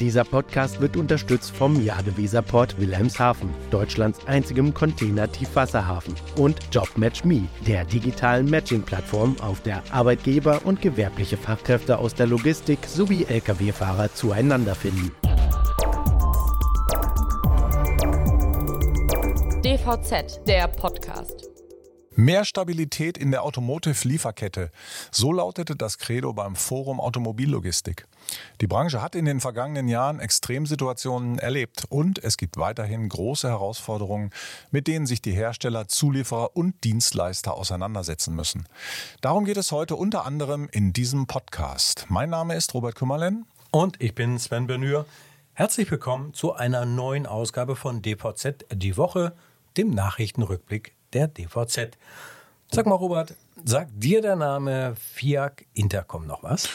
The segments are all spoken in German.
Dieser Podcast wird unterstützt vom Jadeweserport Wilhelmshaven, Deutschlands einzigem Container-Tiefwasserhafen, und JobMatchMe, der digitalen Matching-Plattform, auf der Arbeitgeber und gewerbliche Fachkräfte aus der Logistik sowie Lkw-Fahrer zueinander finden. DVZ, der Podcast. Mehr Stabilität in der Automotive-Lieferkette. So lautete das Credo beim Forum Automobillogistik. Die Branche hat in den vergangenen Jahren Extremsituationen erlebt und es gibt weiterhin große Herausforderungen, mit denen sich die Hersteller, Zulieferer und Dienstleister auseinandersetzen müssen. Darum geht es heute unter anderem in diesem Podcast. Mein Name ist Robert Kümmerlen. Und ich bin Sven Benür. Herzlich willkommen zu einer neuen Ausgabe von DVZ Die Woche, dem Nachrichtenrückblick der DVZ. Sag mal, Robert, sagt dir der Name FIAC Intercom noch was?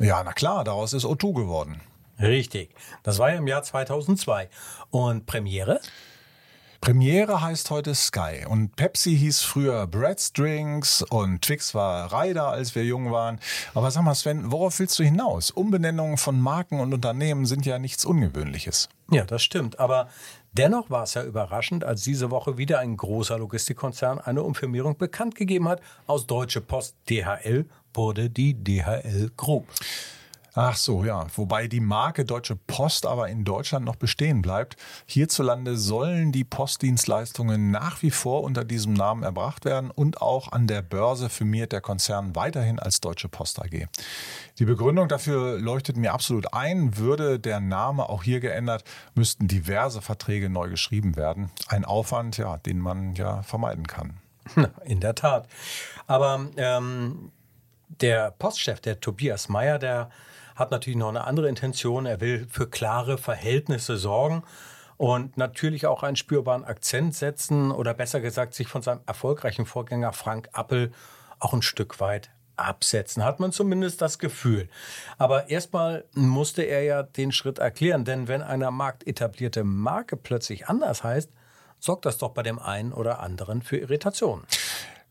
Ja, na klar, daraus ist O2 geworden. Richtig. Das war ja im Jahr 2002. Und Premiere? Premiere heißt heute Sky und Pepsi hieß früher Brett's Drinks und Twix war Ryder, als wir jung waren. Aber sag mal, Sven, worauf willst du hinaus? Umbenennungen von Marken und Unternehmen sind ja nichts Ungewöhnliches. Ja, das stimmt. Aber dennoch war es ja überraschend, als diese Woche wieder ein großer Logistikkonzern eine Umfirmierung bekannt gegeben hat. Aus Deutsche Post DHL wurde die DHL Group. Ach so, ja. Wobei die Marke Deutsche Post aber in Deutschland noch bestehen bleibt. Hierzulande sollen die Postdienstleistungen nach wie vor unter diesem Namen erbracht werden und auch an der Börse firmiert der Konzern weiterhin als Deutsche Post AG. Die Begründung dafür leuchtet mir absolut ein. Würde der Name auch hier geändert, müssten diverse Verträge neu geschrieben werden. Ein Aufwand, ja, den man ja vermeiden kann. In der Tat. Aber ähm, der Postchef, der Tobias Meyer, der hat natürlich noch eine andere Intention. Er will für klare Verhältnisse sorgen und natürlich auch einen spürbaren Akzent setzen oder besser gesagt sich von seinem erfolgreichen Vorgänger Frank Appel auch ein Stück weit absetzen, hat man zumindest das Gefühl. Aber erstmal musste er ja den Schritt erklären, denn wenn eine marktetablierte Marke plötzlich anders heißt, sorgt das doch bei dem einen oder anderen für Irritationen.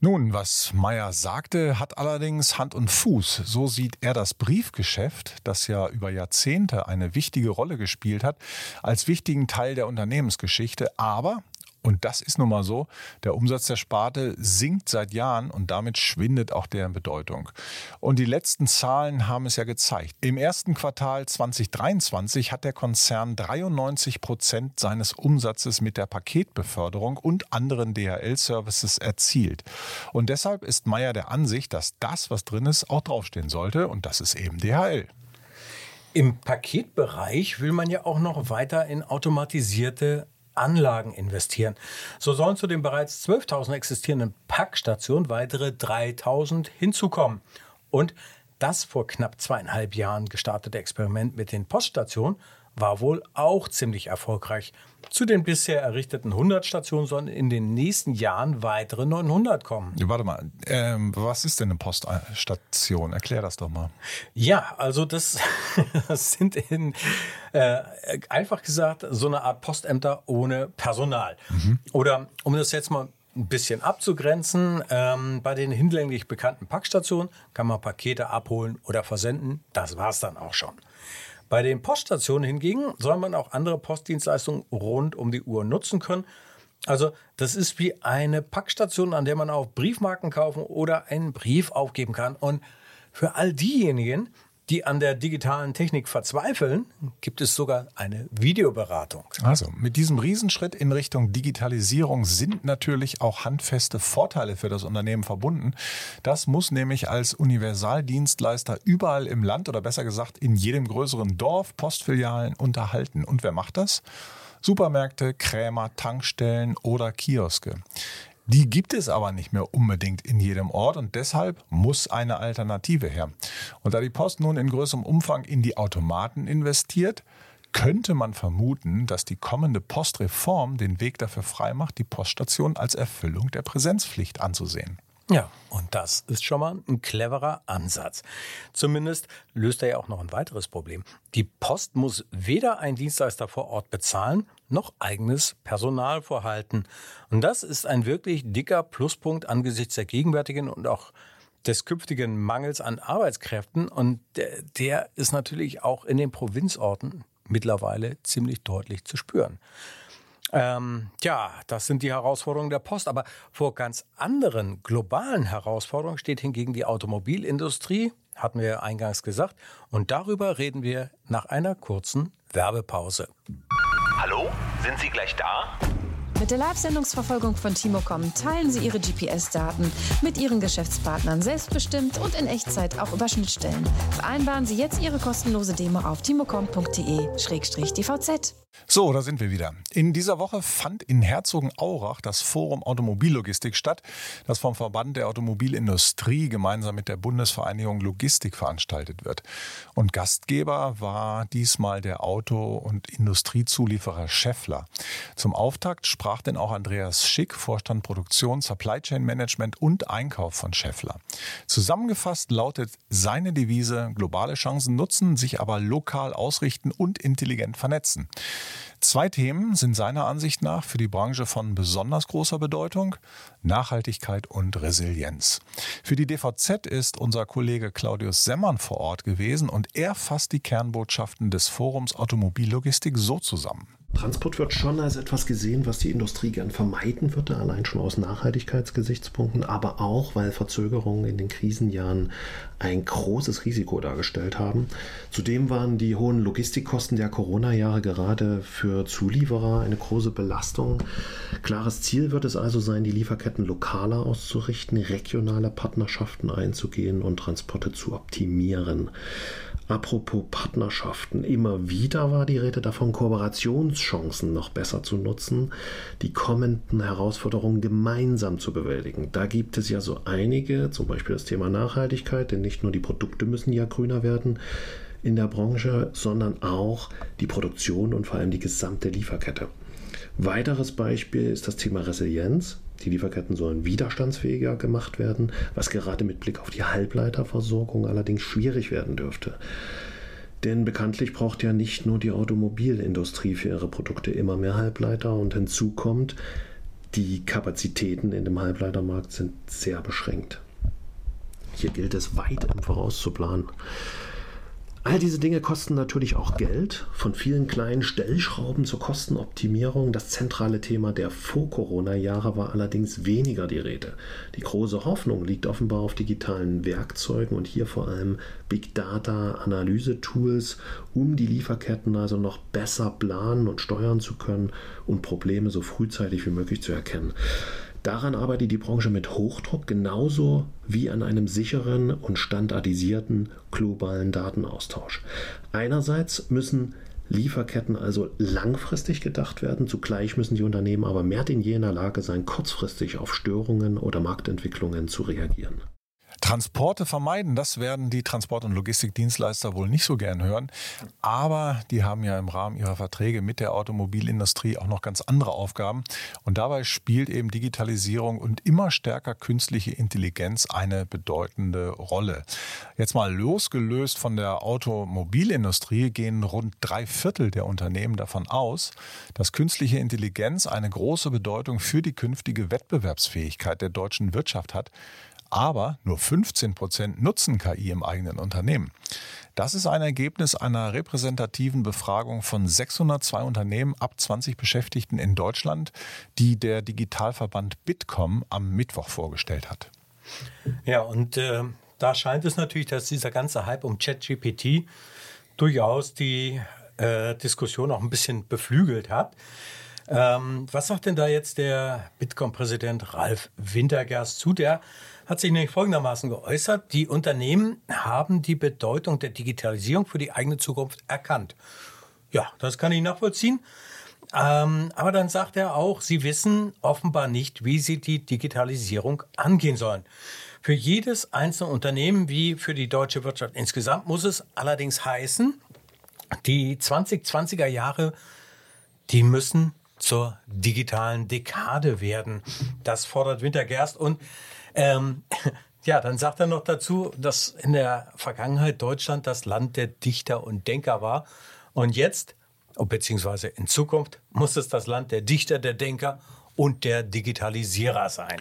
Nun, was Meyer sagte, hat allerdings Hand und Fuß. So sieht er das Briefgeschäft, das ja über Jahrzehnte eine wichtige Rolle gespielt hat, als wichtigen Teil der Unternehmensgeschichte. Aber und das ist nun mal so. Der Umsatz der Sparte sinkt seit Jahren und damit schwindet auch deren Bedeutung. Und die letzten Zahlen haben es ja gezeigt. Im ersten Quartal 2023 hat der Konzern 93 Prozent seines Umsatzes mit der Paketbeförderung und anderen DHL-Services erzielt. Und deshalb ist Meyer der Ansicht, dass das, was drin ist, auch draufstehen sollte. Und das ist eben DHL. Im Paketbereich will man ja auch noch weiter in automatisierte Anlagen investieren. So sollen zu den bereits 12.000 existierenden Packstationen weitere 3.000 hinzukommen. Und das vor knapp zweieinhalb Jahren gestartete Experiment mit den Poststationen war wohl auch ziemlich erfolgreich. Zu den bisher errichteten 100 Stationen sollen in den nächsten Jahren weitere 900 kommen. Warte mal, ähm, was ist denn eine Poststation? Erklär das doch mal. Ja, also das, das sind in, äh, einfach gesagt so eine Art Postämter ohne Personal. Mhm. Oder um das jetzt mal ein bisschen abzugrenzen. Ähm, bei den hinlänglich bekannten Packstationen kann man Pakete abholen oder versenden. Das war's dann auch schon. Bei den Poststationen hingegen soll man auch andere Postdienstleistungen rund um die Uhr nutzen können. Also das ist wie eine Packstation, an der man auch Briefmarken kaufen oder einen Brief aufgeben kann. Und für all diejenigen, die an der digitalen Technik verzweifeln, gibt es sogar eine Videoberatung. Also mit diesem Riesenschritt in Richtung Digitalisierung sind natürlich auch handfeste Vorteile für das Unternehmen verbunden. Das muss nämlich als Universaldienstleister überall im Land oder besser gesagt in jedem größeren Dorf Postfilialen unterhalten. Und wer macht das? Supermärkte, Krämer, Tankstellen oder Kioske. Die gibt es aber nicht mehr unbedingt in jedem Ort und deshalb muss eine Alternative her. Und da die Post nun in größerem Umfang in die Automaten investiert, könnte man vermuten, dass die kommende Postreform den Weg dafür freimacht, die Poststation als Erfüllung der Präsenzpflicht anzusehen. Ja, und das ist schon mal ein cleverer Ansatz. Zumindest löst er ja auch noch ein weiteres Problem. Die Post muss weder einen Dienstleister vor Ort bezahlen, noch eigenes Personal vorhalten. Und das ist ein wirklich dicker Pluspunkt angesichts der gegenwärtigen und auch des künftigen Mangels an Arbeitskräften. Und der, der ist natürlich auch in den Provinzorten mittlerweile ziemlich deutlich zu spüren. Ähm, ja, das sind die Herausforderungen der Post. Aber vor ganz anderen globalen Herausforderungen steht hingegen die Automobilindustrie, hatten wir eingangs gesagt. Und darüber reden wir nach einer kurzen Werbepause. Hallo, sind Sie gleich da? Mit der Live-Sendungsverfolgung von Timocom teilen Sie Ihre GPS-Daten mit Ihren Geschäftspartnern selbstbestimmt und in Echtzeit auch über Schnittstellen. Vereinbaren Sie jetzt Ihre kostenlose Demo auf timocom.de-dvz. So, da sind wir wieder. In dieser Woche fand in Herzogenaurach das Forum Automobillogistik statt, das vom Verband der Automobilindustrie gemeinsam mit der Bundesvereinigung Logistik veranstaltet wird. Und Gastgeber war diesmal der Auto- und Industriezulieferer Scheffler. Zum Auftakt sprach denn auch Andreas Schick, Vorstand Produktion, Supply Chain Management und Einkauf von Scheffler. Zusammengefasst lautet seine Devise globale Chancen nutzen, sich aber lokal ausrichten und intelligent vernetzen. Zwei Themen sind seiner Ansicht nach für die Branche von besonders großer Bedeutung. Nachhaltigkeit und Resilienz. Für die DVZ ist unser Kollege Claudius Semmern vor Ort gewesen und er fasst die Kernbotschaften des Forums Automobillogistik so zusammen. Transport wird schon als etwas gesehen, was die Industrie gern vermeiden würde, allein schon aus Nachhaltigkeitsgesichtspunkten, aber auch, weil Verzögerungen in den Krisenjahren ein großes Risiko dargestellt haben. Zudem waren die hohen Logistikkosten der Corona-Jahre gerade für Zulieferer eine große Belastung. Klares Ziel wird es also sein, die Lieferketten lokaler auszurichten, regionale Partnerschaften einzugehen und Transporte zu optimieren. Apropos Partnerschaften, immer wieder war die Rede davon, Kooperationschancen noch besser zu nutzen, die kommenden Herausforderungen gemeinsam zu bewältigen. Da gibt es ja so einige, zum Beispiel das Thema Nachhaltigkeit, denn nicht nur die Produkte müssen ja grüner werden in der Branche, sondern auch die Produktion und vor allem die gesamte Lieferkette. Weiteres Beispiel ist das Thema Resilienz. Die Lieferketten sollen widerstandsfähiger gemacht werden, was gerade mit Blick auf die Halbleiterversorgung allerdings schwierig werden dürfte. Denn bekanntlich braucht ja nicht nur die Automobilindustrie für ihre Produkte immer mehr Halbleiter und hinzu kommt, die Kapazitäten in dem Halbleitermarkt sind sehr beschränkt. Hier gilt es weit im Voraus zu planen. All diese Dinge kosten natürlich auch Geld. Von vielen kleinen Stellschrauben zur Kostenoptimierung. Das zentrale Thema der Vor-Corona-Jahre war allerdings weniger die Rede. Die große Hoffnung liegt offenbar auf digitalen Werkzeugen und hier vor allem Big Data Analyse-Tools, um die Lieferketten also noch besser planen und steuern zu können und Probleme so frühzeitig wie möglich zu erkennen. Daran arbeitet die Branche mit Hochdruck genauso wie an einem sicheren und standardisierten globalen Datenaustausch. Einerseits müssen Lieferketten also langfristig gedacht werden, zugleich müssen die Unternehmen aber mehr denn je in der Lage sein, kurzfristig auf Störungen oder Marktentwicklungen zu reagieren. Transporte vermeiden, das werden die Transport- und Logistikdienstleister wohl nicht so gern hören. Aber die haben ja im Rahmen ihrer Verträge mit der Automobilindustrie auch noch ganz andere Aufgaben. Und dabei spielt eben Digitalisierung und immer stärker künstliche Intelligenz eine bedeutende Rolle. Jetzt mal losgelöst von der Automobilindustrie gehen rund drei Viertel der Unternehmen davon aus, dass künstliche Intelligenz eine große Bedeutung für die künftige Wettbewerbsfähigkeit der deutschen Wirtschaft hat aber nur 15 Prozent nutzen KI im eigenen Unternehmen. Das ist ein Ergebnis einer repräsentativen Befragung von 602 Unternehmen ab 20 Beschäftigten in Deutschland, die der Digitalverband Bitkom am Mittwoch vorgestellt hat. Ja, und äh, da scheint es natürlich, dass dieser ganze Hype um ChatGPT durchaus die äh, Diskussion auch ein bisschen beflügelt hat. Ähm, was sagt denn da jetzt der Bitkom-Präsident Ralf Wintergerst zu? Der hat sich nämlich folgendermaßen geäußert. Die Unternehmen haben die Bedeutung der Digitalisierung für die eigene Zukunft erkannt. Ja, das kann ich nachvollziehen. Ähm, aber dann sagt er auch, sie wissen offenbar nicht, wie sie die Digitalisierung angehen sollen. Für jedes einzelne Unternehmen wie für die deutsche Wirtschaft insgesamt muss es allerdings heißen, die 2020er Jahre, die müssen zur digitalen Dekade werden. Das fordert Wintergerst und ähm, ja, dann sagt er noch dazu, dass in der Vergangenheit Deutschland das Land der Dichter und Denker war. Und jetzt, beziehungsweise in Zukunft, muss es das Land der Dichter, der Denker und der Digitalisierer sein.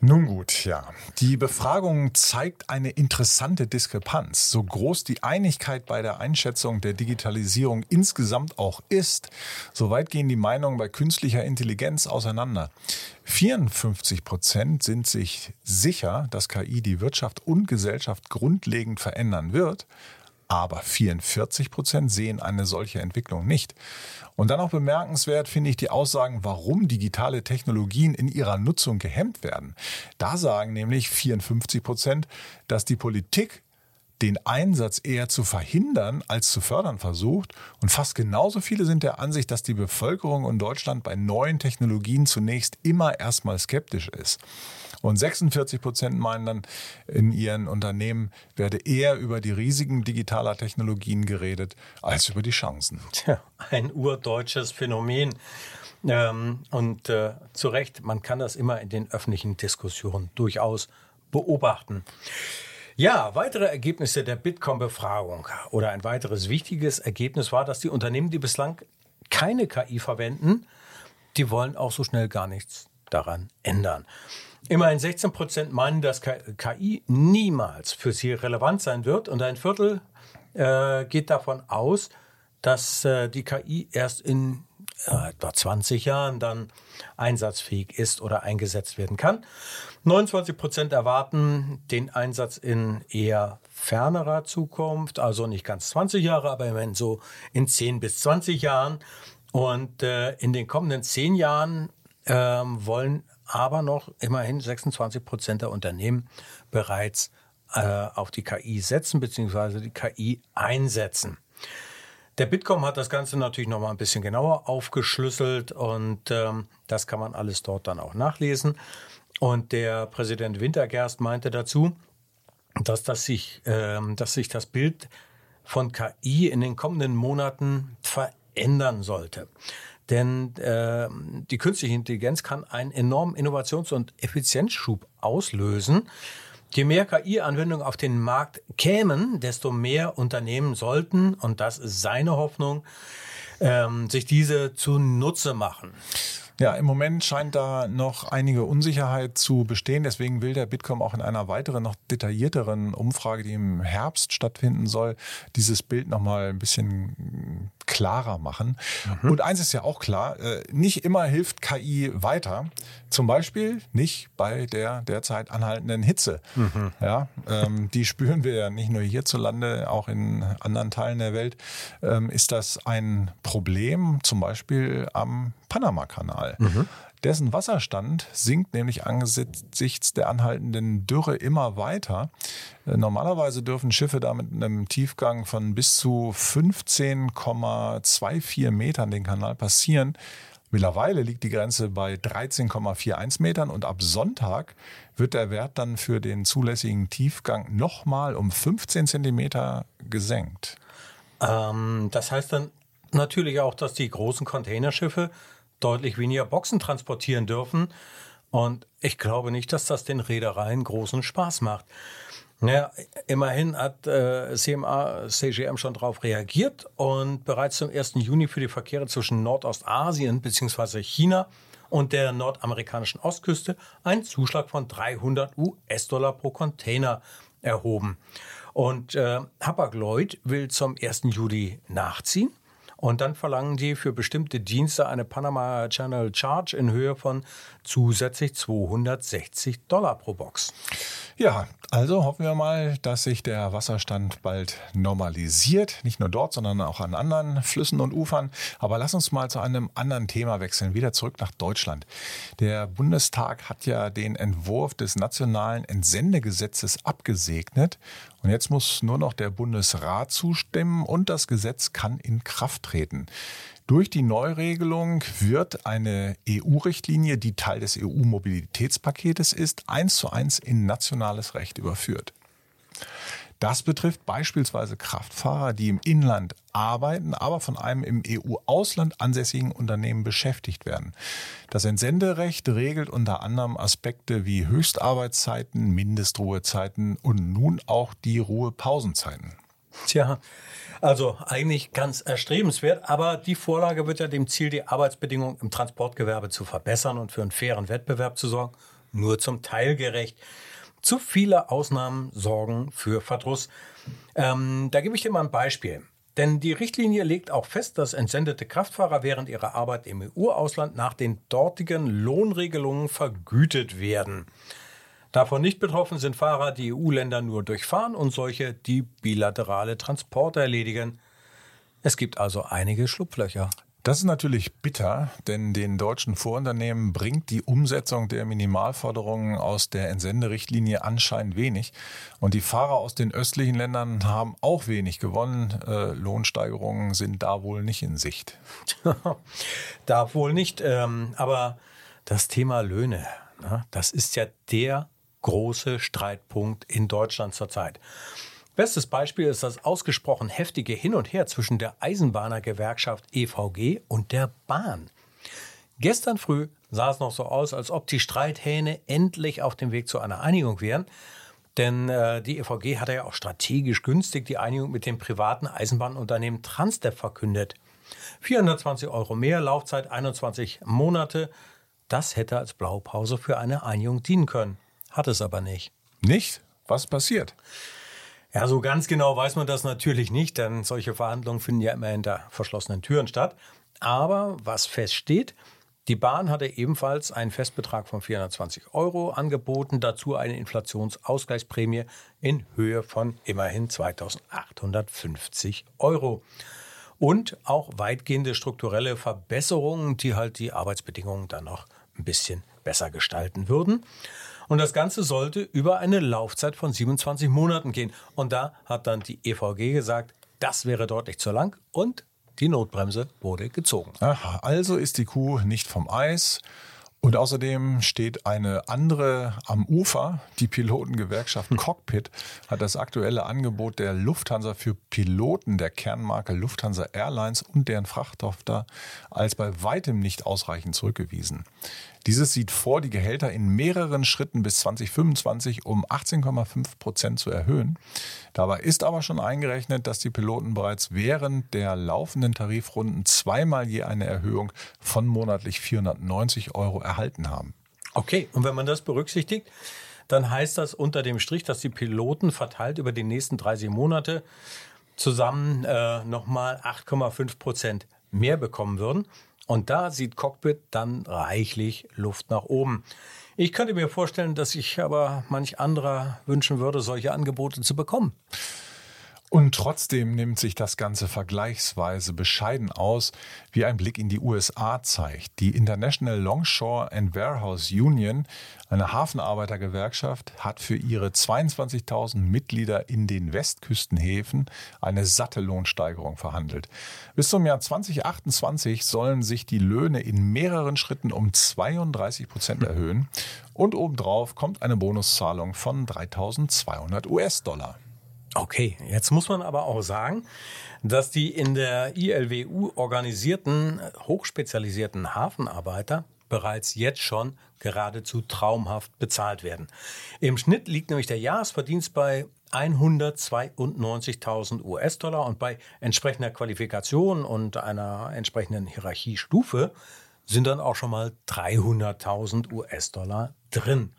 Nun gut, ja. Die Befragung zeigt eine interessante Diskrepanz. So groß die Einigkeit bei der Einschätzung der Digitalisierung insgesamt auch ist, so weit gehen die Meinungen bei künstlicher Intelligenz auseinander. 54 Prozent sind sich sicher, dass KI die Wirtschaft und Gesellschaft grundlegend verändern wird aber 44 Prozent sehen eine solche Entwicklung nicht. Und dann auch bemerkenswert finde ich die Aussagen, warum digitale Technologien in ihrer Nutzung gehemmt werden. Da sagen nämlich 54 Prozent, dass die Politik den Einsatz eher zu verhindern als zu fördern versucht. Und fast genauso viele sind der Ansicht, dass die Bevölkerung in Deutschland bei neuen Technologien zunächst immer erstmal skeptisch ist. Und 46 Prozent meinen dann, in ihren Unternehmen werde eher über die Risiken digitaler Technologien geredet, als über die Chancen. Tja, ein urdeutsches Phänomen. Ähm, und äh, zu Recht, man kann das immer in den öffentlichen Diskussionen durchaus beobachten. Ja, weitere Ergebnisse der Bitkom-Befragung oder ein weiteres wichtiges Ergebnis war, dass die Unternehmen, die bislang keine KI verwenden, die wollen auch so schnell gar nichts daran ändern. Immerhin 16 Prozent meinen, dass KI niemals für sie relevant sein wird und ein Viertel äh, geht davon aus, dass äh, die KI erst in äh, etwa 20 Jahren dann einsatzfähig ist oder eingesetzt werden kann. 29 Prozent erwarten den Einsatz in eher fernerer Zukunft, also nicht ganz 20 Jahre, aber immerhin so in 10 bis 20 Jahren. Und äh, in den kommenden 10 Jahren ähm, wollen aber noch immerhin 26 Prozent der Unternehmen bereits äh, auf die KI setzen bzw. die KI einsetzen. Der Bitkom hat das Ganze natürlich noch mal ein bisschen genauer aufgeschlüsselt und ähm, das kann man alles dort dann auch nachlesen. Und der Präsident Wintergerst meinte dazu, dass, das sich, ähm, dass sich das Bild von KI in den kommenden Monaten verändern sollte. Denn äh, die künstliche Intelligenz kann einen enormen Innovations- und Effizienzschub auslösen. Je mehr KI-Anwendungen auf den Markt kämen, desto mehr Unternehmen sollten, und das ist seine Hoffnung, ähm, sich diese zunutze machen. Ja, im Moment scheint da noch einige Unsicherheit zu bestehen. Deswegen will der Bitkom auch in einer weiteren, noch detaillierteren Umfrage, die im Herbst stattfinden soll, dieses Bild nochmal ein bisschen klarer machen. Mhm. Und eins ist ja auch klar, äh, nicht immer hilft KI weiter. Zum Beispiel nicht bei der derzeit anhaltenden Hitze. Mhm. Ja, ähm, die spüren wir ja nicht nur hierzulande, auch in anderen Teilen der Welt ähm, ist das ein Problem, zum Beispiel am Panama-Kanal. Mhm. Dessen Wasserstand sinkt nämlich angesichts der anhaltenden Dürre immer weiter. Äh, normalerweise dürfen Schiffe da mit einem Tiefgang von bis zu 15,24 Metern den Kanal passieren. Mittlerweile liegt die Grenze bei 13,41 Metern und ab Sonntag wird der Wert dann für den zulässigen Tiefgang nochmal um 15 Zentimeter gesenkt. Ähm, das heißt dann natürlich auch, dass die großen Containerschiffe deutlich weniger Boxen transportieren dürfen. Und ich glaube nicht, dass das den Reedereien großen Spaß macht. Naja, immerhin hat äh, CMA, CGM schon darauf reagiert und bereits zum 1. Juni für die Verkehre zwischen Nordostasien bzw. China und der nordamerikanischen Ostküste einen Zuschlag von 300 US-Dollar pro Container erhoben. Und äh, Hapag-Lloyd will zum 1. Juli nachziehen und dann verlangen die für bestimmte Dienste eine Panama Channel Charge in Höhe von zusätzlich 260 Dollar pro Box. Ja, also hoffen wir mal, dass sich der Wasserstand bald normalisiert. Nicht nur dort, sondern auch an anderen Flüssen und Ufern. Aber lass uns mal zu einem anderen Thema wechseln. Wieder zurück nach Deutschland. Der Bundestag hat ja den Entwurf des nationalen Entsendegesetzes abgesegnet. Und jetzt muss nur noch der Bundesrat zustimmen und das Gesetz kann in Kraft treten. Durch die Neuregelung wird eine EU-Richtlinie, die Teil des EU-Mobilitätspaketes ist, eins zu eins in nationales Recht überführt. Das betrifft beispielsweise Kraftfahrer, die im Inland arbeiten, aber von einem im EU-Ausland ansässigen Unternehmen beschäftigt werden. Das Entsenderecht regelt unter anderem Aspekte wie Höchstarbeitszeiten, Mindestruhezeiten und nun auch die Ruhepausenzeiten. Tja, also eigentlich ganz erstrebenswert, aber die Vorlage wird ja dem Ziel, die Arbeitsbedingungen im Transportgewerbe zu verbessern und für einen fairen Wettbewerb zu sorgen, nur zum Teil gerecht. Zu viele Ausnahmen sorgen für Verdruss. Ähm, da gebe ich dir mal ein Beispiel. Denn die Richtlinie legt auch fest, dass entsendete Kraftfahrer während ihrer Arbeit im EU-Ausland nach den dortigen Lohnregelungen vergütet werden. Davon nicht betroffen sind Fahrer, die EU-Länder nur durchfahren und solche, die bilaterale Transporte erledigen. Es gibt also einige Schlupflöcher. Das ist natürlich bitter, denn den deutschen Vorunternehmen bringt die Umsetzung der Minimalforderungen aus der Entsenderichtlinie anscheinend wenig. Und die Fahrer aus den östlichen Ländern haben auch wenig gewonnen. Äh, Lohnsteigerungen sind da wohl nicht in Sicht. da wohl nicht. Ähm, aber das Thema Löhne, ne, das ist ja der große Streitpunkt in Deutschland zurzeit. Bestes Beispiel ist das ausgesprochen heftige Hin und Her zwischen der Eisenbahnergewerkschaft EVG und der Bahn. Gestern früh sah es noch so aus, als ob die Streithähne endlich auf dem Weg zu einer Einigung wären. Denn äh, die EVG hatte ja auch strategisch günstig die Einigung mit dem privaten Eisenbahnunternehmen Transdev verkündet. 420 Euro mehr, Laufzeit 21 Monate. Das hätte als Blaupause für eine Einigung dienen können. Hat es aber nicht. Nicht? Was passiert? Ja, so ganz genau weiß man das natürlich nicht, denn solche Verhandlungen finden ja immer hinter verschlossenen Türen statt. Aber was feststeht, die Bahn hatte ebenfalls einen Festbetrag von 420 Euro angeboten, dazu eine Inflationsausgleichsprämie in Höhe von immerhin 2850 Euro. Und auch weitgehende strukturelle Verbesserungen, die halt die Arbeitsbedingungen dann noch ein bisschen besser gestalten würden. Und das Ganze sollte über eine Laufzeit von 27 Monaten gehen. Und da hat dann die EVG gesagt, das wäre deutlich zu lang und die Notbremse wurde gezogen. Aha, also ist die Kuh nicht vom Eis. Und außerdem steht eine andere am Ufer. Die Pilotengewerkschaft. Cockpit hat das aktuelle Angebot der Lufthansa für Piloten der Kernmarke Lufthansa Airlines und deren Frachttochter als bei weitem nicht ausreichend zurückgewiesen. Dieses sieht vor, die Gehälter in mehreren Schritten bis 2025 um 18,5 Prozent zu erhöhen. Dabei ist aber schon eingerechnet, dass die Piloten bereits während der laufenden Tarifrunden zweimal je eine Erhöhung von monatlich 490 Euro erhalten haben. Okay, und wenn man das berücksichtigt, dann heißt das unter dem Strich, dass die Piloten verteilt über die nächsten 30 Monate zusammen äh, nochmal 8,5 Prozent mehr bekommen würden. Und da sieht Cockpit dann reichlich Luft nach oben. Ich könnte mir vorstellen, dass sich aber manch anderer wünschen würde, solche Angebote zu bekommen. Und trotzdem nimmt sich das Ganze vergleichsweise bescheiden aus, wie ein Blick in die USA zeigt. Die International Longshore and Warehouse Union, eine Hafenarbeitergewerkschaft, hat für ihre 22.000 Mitglieder in den Westküstenhäfen eine satte Lohnsteigerung verhandelt. Bis zum Jahr 2028 sollen sich die Löhne in mehreren Schritten um 32 Prozent erhöhen und obendrauf kommt eine Bonuszahlung von 3.200 US-Dollar. Okay, jetzt muss man aber auch sagen, dass die in der ILWU organisierten, hochspezialisierten Hafenarbeiter bereits jetzt schon geradezu traumhaft bezahlt werden. Im Schnitt liegt nämlich der Jahresverdienst bei 192.000 US-Dollar und bei entsprechender Qualifikation und einer entsprechenden Hierarchiestufe sind dann auch schon mal 300.000 US-Dollar drin.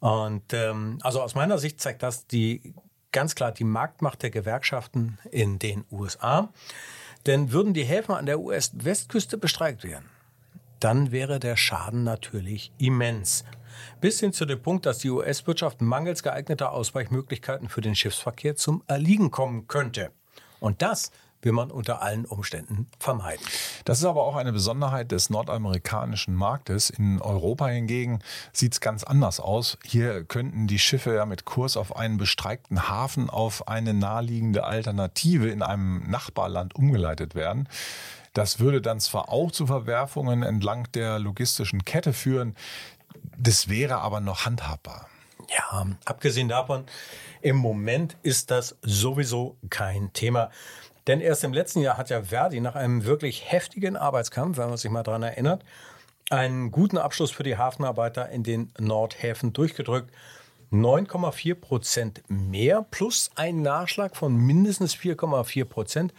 Und ähm, also aus meiner Sicht zeigt das die ganz klar die Marktmacht der Gewerkschaften in den USA. Denn würden die Häfen an der US-Westküste bestreikt werden, dann wäre der Schaden natürlich immens. Bis hin zu dem Punkt, dass die US-Wirtschaft mangels geeigneter Ausweichmöglichkeiten für den Schiffsverkehr zum Erliegen kommen könnte. Und das will man unter allen Umständen vermeiden. Das ist aber auch eine Besonderheit des nordamerikanischen Marktes. In Europa hingegen sieht es ganz anders aus. Hier könnten die Schiffe ja mit Kurs auf einen bestreikten Hafen auf eine naheliegende Alternative in einem Nachbarland umgeleitet werden. Das würde dann zwar auch zu Verwerfungen entlang der logistischen Kette führen, das wäre aber noch handhabbar. Ja, abgesehen davon, im Moment ist das sowieso kein Thema. Denn erst im letzten Jahr hat ja Verdi nach einem wirklich heftigen Arbeitskampf, wenn man sich mal daran erinnert, einen guten Abschluss für die Hafenarbeiter in den Nordhäfen durchgedrückt. 9,4 Prozent mehr plus ein Nachschlag von mindestens 4,4 Prozent.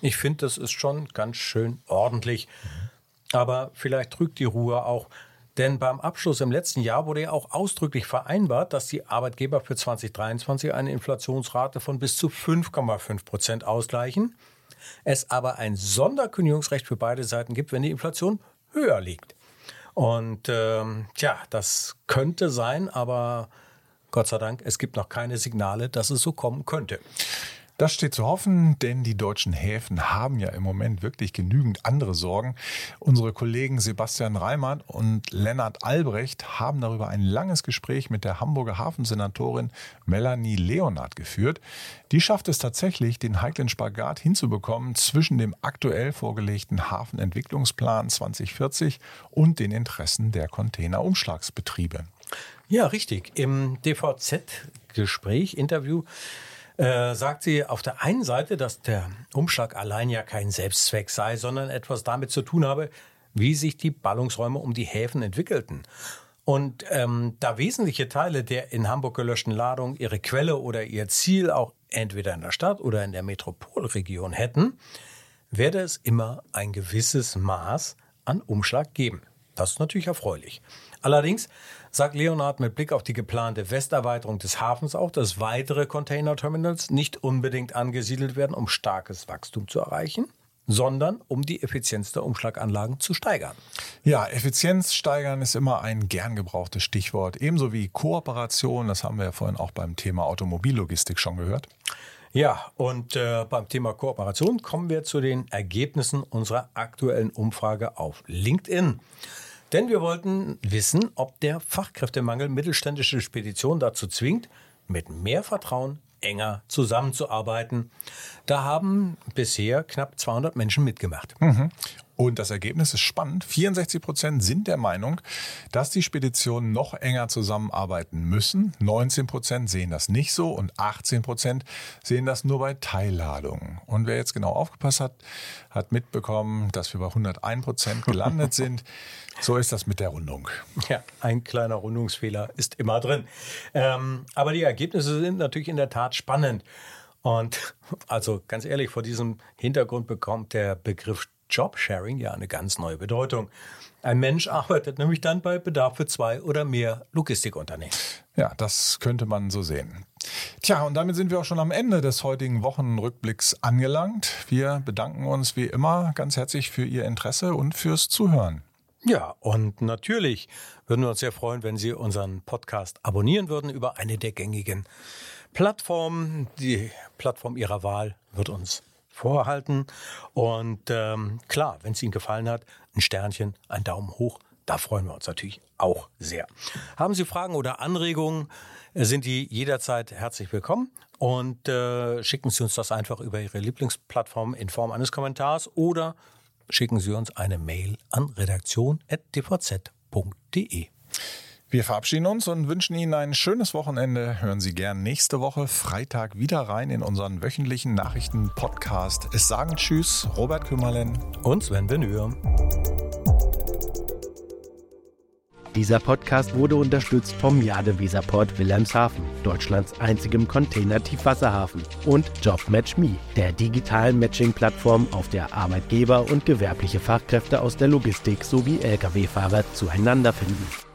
Ich finde, das ist schon ganz schön ordentlich. Aber vielleicht trügt die Ruhe auch, Denn beim Abschluss im letzten Jahr wurde ja auch ausdrücklich vereinbart, dass die Arbeitgeber für 2023 eine Inflationsrate von bis zu 5,5 Prozent ausgleichen. Es aber ein Sonderkündigungsrecht für beide Seiten gibt, wenn die Inflation höher liegt. Und ähm, tja, das könnte sein, aber Gott sei Dank, es gibt noch keine Signale, dass es so kommen könnte. Das steht zu hoffen, denn die deutschen Häfen haben ja im Moment wirklich genügend andere Sorgen. Unsere Kollegen Sebastian Reimann und Lennart Albrecht haben darüber ein langes Gespräch mit der Hamburger Hafensenatorin Melanie Leonard geführt. Die schafft es tatsächlich, den heiklen Spagat hinzubekommen zwischen dem aktuell vorgelegten Hafenentwicklungsplan 2040 und den Interessen der Containerumschlagsbetriebe. Ja, richtig. Im DVZ-Gespräch, Interview, äh, sagt sie auf der einen Seite, dass der Umschlag allein ja kein Selbstzweck sei, sondern etwas damit zu tun habe, wie sich die Ballungsräume um die Häfen entwickelten. Und ähm, da wesentliche Teile der in Hamburg gelöschten Ladung ihre Quelle oder ihr Ziel auch entweder in der Stadt oder in der Metropolregion hätten, werde es immer ein gewisses Maß an Umschlag geben. Das ist natürlich erfreulich. Allerdings sagt Leonhard mit Blick auf die geplante Westerweiterung des Hafens auch, dass weitere Containerterminals nicht unbedingt angesiedelt werden, um starkes Wachstum zu erreichen sondern um die Effizienz der Umschlaganlagen zu steigern. Ja, Effizienz steigern ist immer ein gern gebrauchtes Stichwort, ebenso wie Kooperation, das haben wir ja vorhin auch beim Thema Automobillogistik schon gehört. Ja, und äh, beim Thema Kooperation kommen wir zu den Ergebnissen unserer aktuellen Umfrage auf LinkedIn. Denn wir wollten wissen, ob der Fachkräftemangel mittelständische Speditionen dazu zwingt, mit mehr Vertrauen enger zusammenzuarbeiten. Da haben bisher knapp 200 Menschen mitgemacht. Mhm. Und das Ergebnis ist spannend. 64 Prozent sind der Meinung, dass die Speditionen noch enger zusammenarbeiten müssen. 19 Prozent sehen das nicht so und 18 Prozent sehen das nur bei Teilladungen. Und wer jetzt genau aufgepasst hat, hat mitbekommen, dass wir bei 101 Prozent gelandet sind. So ist das mit der Rundung. Ja, ein kleiner Rundungsfehler ist immer drin. Ähm, aber die Ergebnisse sind natürlich in der Tat spannend. Und also ganz ehrlich, vor diesem Hintergrund bekommt der Begriff Jobsharing ja eine ganz neue Bedeutung. Ein Mensch arbeitet nämlich dann bei Bedarf für zwei oder mehr Logistikunternehmen. Ja, das könnte man so sehen. Tja, und damit sind wir auch schon am Ende des heutigen Wochenrückblicks angelangt. Wir bedanken uns wie immer ganz herzlich für Ihr Interesse und fürs Zuhören. Ja, und natürlich würden wir uns sehr freuen, wenn Sie unseren Podcast abonnieren würden über eine der gängigen Plattformen. Die Plattform Ihrer Wahl wird uns vorhalten. Und ähm, klar, wenn es Ihnen gefallen hat, ein Sternchen, ein Daumen hoch. Da freuen wir uns natürlich auch sehr. Haben Sie Fragen oder Anregungen, sind die jederzeit herzlich willkommen und äh, schicken Sie uns das einfach über Ihre Lieblingsplattform in Form eines Kommentars oder schicken Sie uns eine Mail an redaktion.dvz.de. Wir verabschieden uns und wünschen Ihnen ein schönes Wochenende. Hören Sie gern nächste Woche Freitag wieder rein in unseren wöchentlichen Nachrichten-Podcast. Es sagen Tschüss, Robert Kümmerlen und Sven Benür. Dieser Podcast wurde unterstützt vom Jade Weserport Wilhelmshaven, Deutschlands einzigem Container-Tiefwasserhafen, und JobMatchMe, der digitalen Matching-Plattform, auf der Arbeitgeber und gewerbliche Fachkräfte aus der Logistik sowie Lkw-Fahrer zueinander finden.